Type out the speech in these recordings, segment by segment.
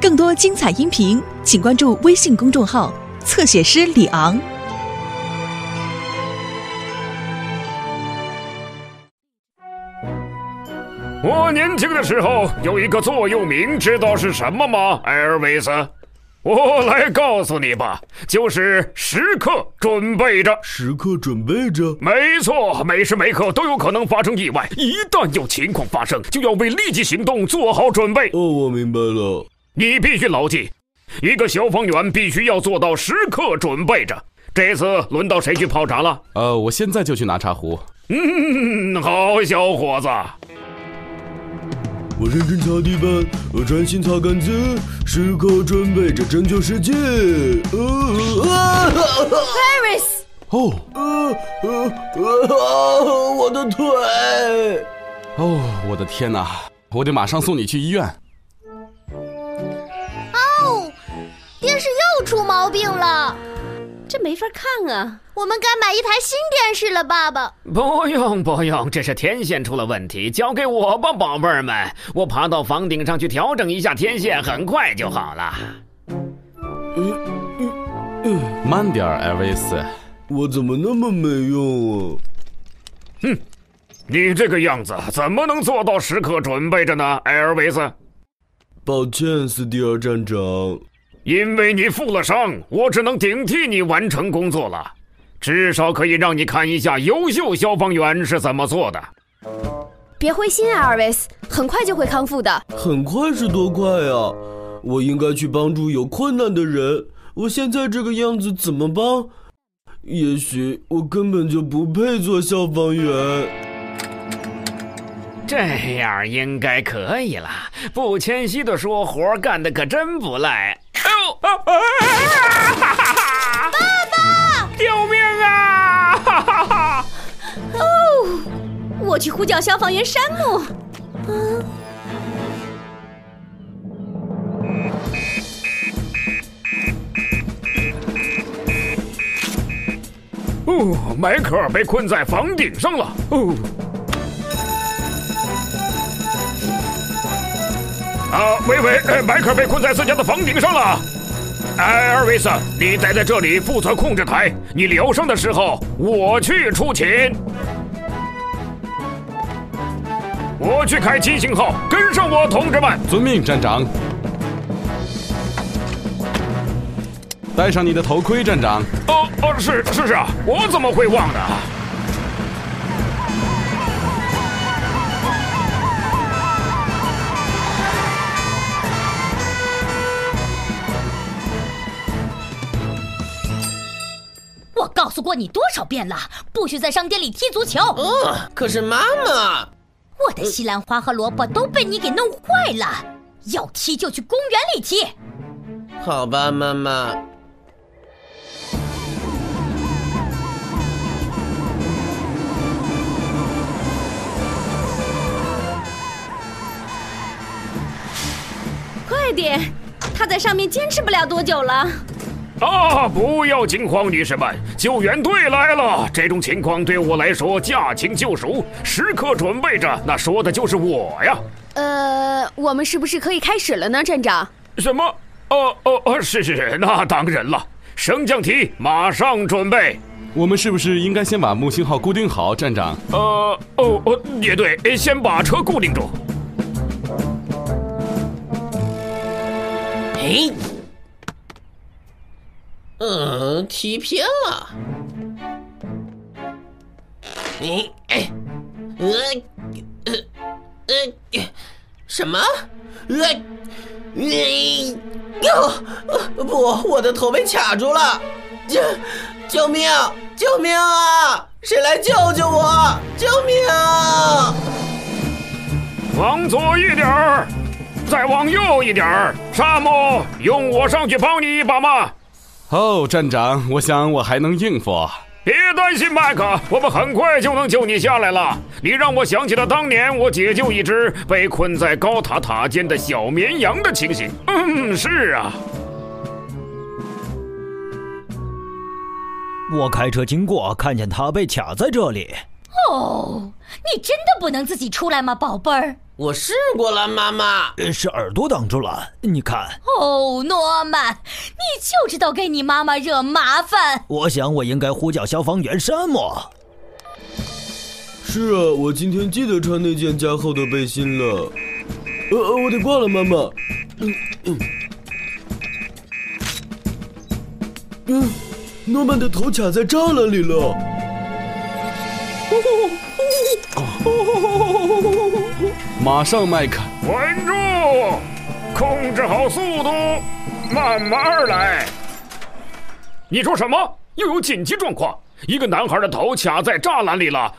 更多精彩音频，请关注微信公众号“侧写师李昂”。我年轻的时候有一个座右铭，知道是什么吗？艾尔维斯，我来告诉你吧，就是时刻准备着。时刻准备着，没错，每时每刻都有可能发生意外，一旦有情况发生，就要为立即行动做好准备。哦，我明白了。你必须牢记，一个消防员必须要做到时刻准备着。这次轮到谁去泡茶了？呃，我现在就去拿茶壶。嗯，好小伙子。我认真擦地板，我专心擦杆子，时刻准备着拯救世界。Paris，哦，呃呃呃，我的腿！哦，我的天哪！我得马上送你去医院。哦，电视又出毛病了，这没法看啊！我们该买一台新电视了，爸爸。不用不用，这是天线出了问题，交给我吧，宝贝儿们。我爬到房顶上去调整一下天线，很快就好了。嗯嗯嗯慢点儿，艾维斯。我怎么那么没用啊？哼，你这个样子怎么能做到时刻准备着呢，艾尔维斯？抱歉，斯蒂尔站长。因为你负了伤，我只能顶替你完成工作了。至少可以让你看一下优秀消防员是怎么做的。别灰心啊，阿尔维斯，很快就会康复的。很快是多快啊！我应该去帮助有困难的人。我现在这个样子怎么帮？也许我根本就不配做消防员。这样应该可以了。不谦虚的说，活干的可真不赖。哦，爸爸，救命啊！哈哈哈！哦，我去呼叫消防员山姆。嗯。哦，迈克尔被困在房顶上了。哦。啊，喂喂，迈克尔被困在自家的房顶上了。艾尔维斯，你待在这里负责控制台。你疗伤的时候，我去出勤。我去开七星号，跟上我，同志们。遵命，站长。戴上你的头盔，站长。哦哦，是是是啊，我怎么会忘呢？诉过你多少遍了，不许在商店里踢足球。哦，可是妈妈，我的西兰花和萝卜都被你给弄坏了。要踢就去公园里踢。好吧，妈妈。快点，他在上面坚持不了多久了。啊！不要惊慌，女士们，救援队来了。这种情况对我来说驾轻就熟，时刻准备着。那说的就是我呀。呃，我们是不是可以开始了呢，站长？什么？哦哦哦，是是是，那当然了。升降梯马上准备。我们是不是应该先把木星号固定好，站长？呃，哦哦，也对，先把车固定住。哎。嗯，踢偏了。你哎，呃呃呃，什么？呃呃，哟，不，我的头被卡住了！救救命！救命啊！谁来救救我？救命！往左一点儿，再往右一点儿。沙漠，用我上去帮你一把吗？哦，站长，我想我还能应付。别担心，麦克，我们很快就能救你下来了。你让我想起了当年我解救一只被困在高塔塔尖的小绵羊的情形。嗯，是啊。我开车经过，看见他被卡在这里。哦，你真的不能自己出来吗，宝贝儿？我试过了，妈妈。是耳朵挡住了，你看。哦，诺曼，你就知道给你妈妈惹麻烦。我想我应该呼叫消防员山姆。是啊，我今天记得穿那件加厚的背心了。呃呃，我得挂了，妈妈。嗯嗯。嗯，诺曼的头卡在栅栏里了。马上，麦克！稳住，控制好速度，慢慢来。你说什么？又有紧急状况？一个男孩的头卡在栅栏里了。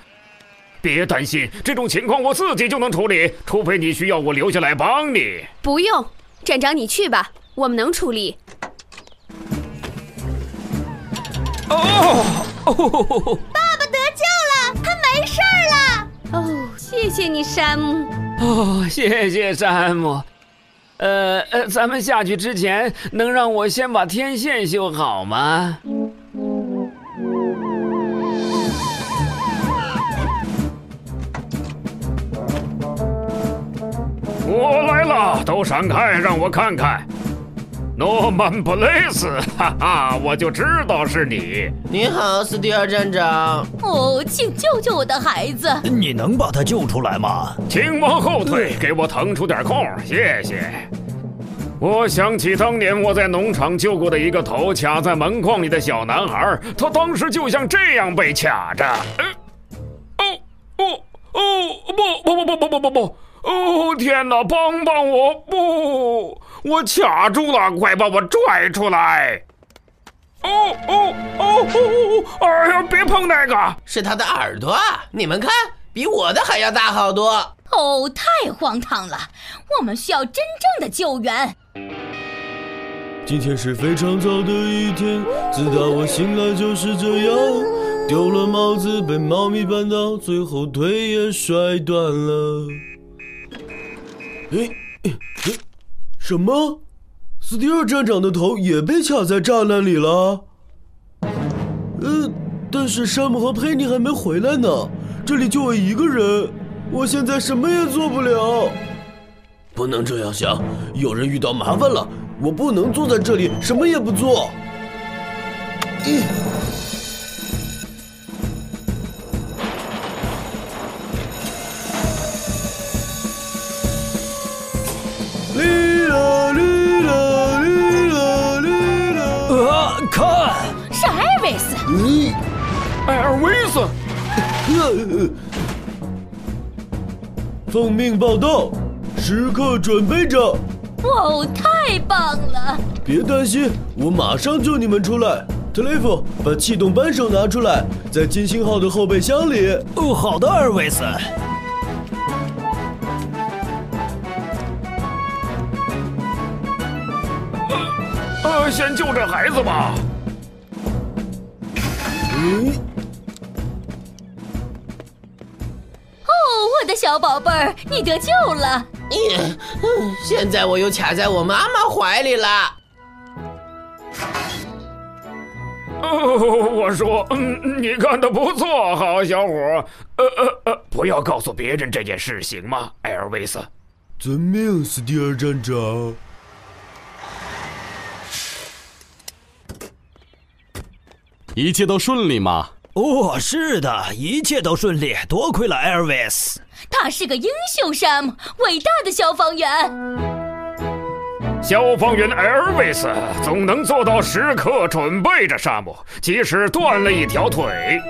别担心，这种情况我自己就能处理，除非你需要我留下来帮你。不用，站长你去吧，我们能处理。哦哦！哦，谢谢你，山姆。哦，谢谢山姆。呃呃，咱们下去之前，能让我先把天线修好吗？我来了，都闪开，让我看看。诺曼·布雷斯，哈哈，我就知道是你。你好，斯蒂尔站长。哦，请救救我的孩子。你能把他救出来吗？请往后退，给我腾出点空，谢谢。我想起当年我在农场救过的一个头卡在门框里的小男孩，他当时就像这样被卡着。哦哦哦！不不不不不不不不！哦天哪，帮帮我！不。我卡住了，快把我拽出来！哦哦哦哦！哎呀，别碰那个，是他的耳朵，你们看，比我的还要大好多。哦，太荒唐了！我们需要真正的救援。今天是非常早的一天，自打我醒来就是这样，丢了帽子，被猫咪绊倒，最后腿也摔断了。诶诶诶！什么？斯蒂尔站长的头也被卡在栅栏里了。呃，但是山姆和佩妮还没回来呢，这里就我一个人，我现在什么也做不了。不能这样想，有人遇到麻烦了，我不能坐在这里什么也不做。艾尔维斯，奉命报道，时刻准备着。哇哦，太棒了！别担心，我马上救你们出来。特雷弗，把气动扳手拿出来，在金星号的后备箱里。哦，好的，艾尔维斯。呃，先救这孩子吧。嗯。我的小宝贝儿，你得救了！现在我又卡在我妈妈怀里了。哦，我说，嗯，你干的不错，好小伙。呃呃呃，不要告诉别人这件事，行吗，艾尔维斯？遵命，斯蒂尔站长。一切都顺利吗？哦，是的，一切都顺利，多亏了 Elvis。他是个英雄，山姆，伟大的消防员。消防员 Elvis 总能做到时刻准备着，沙姆，即使断了一条腿。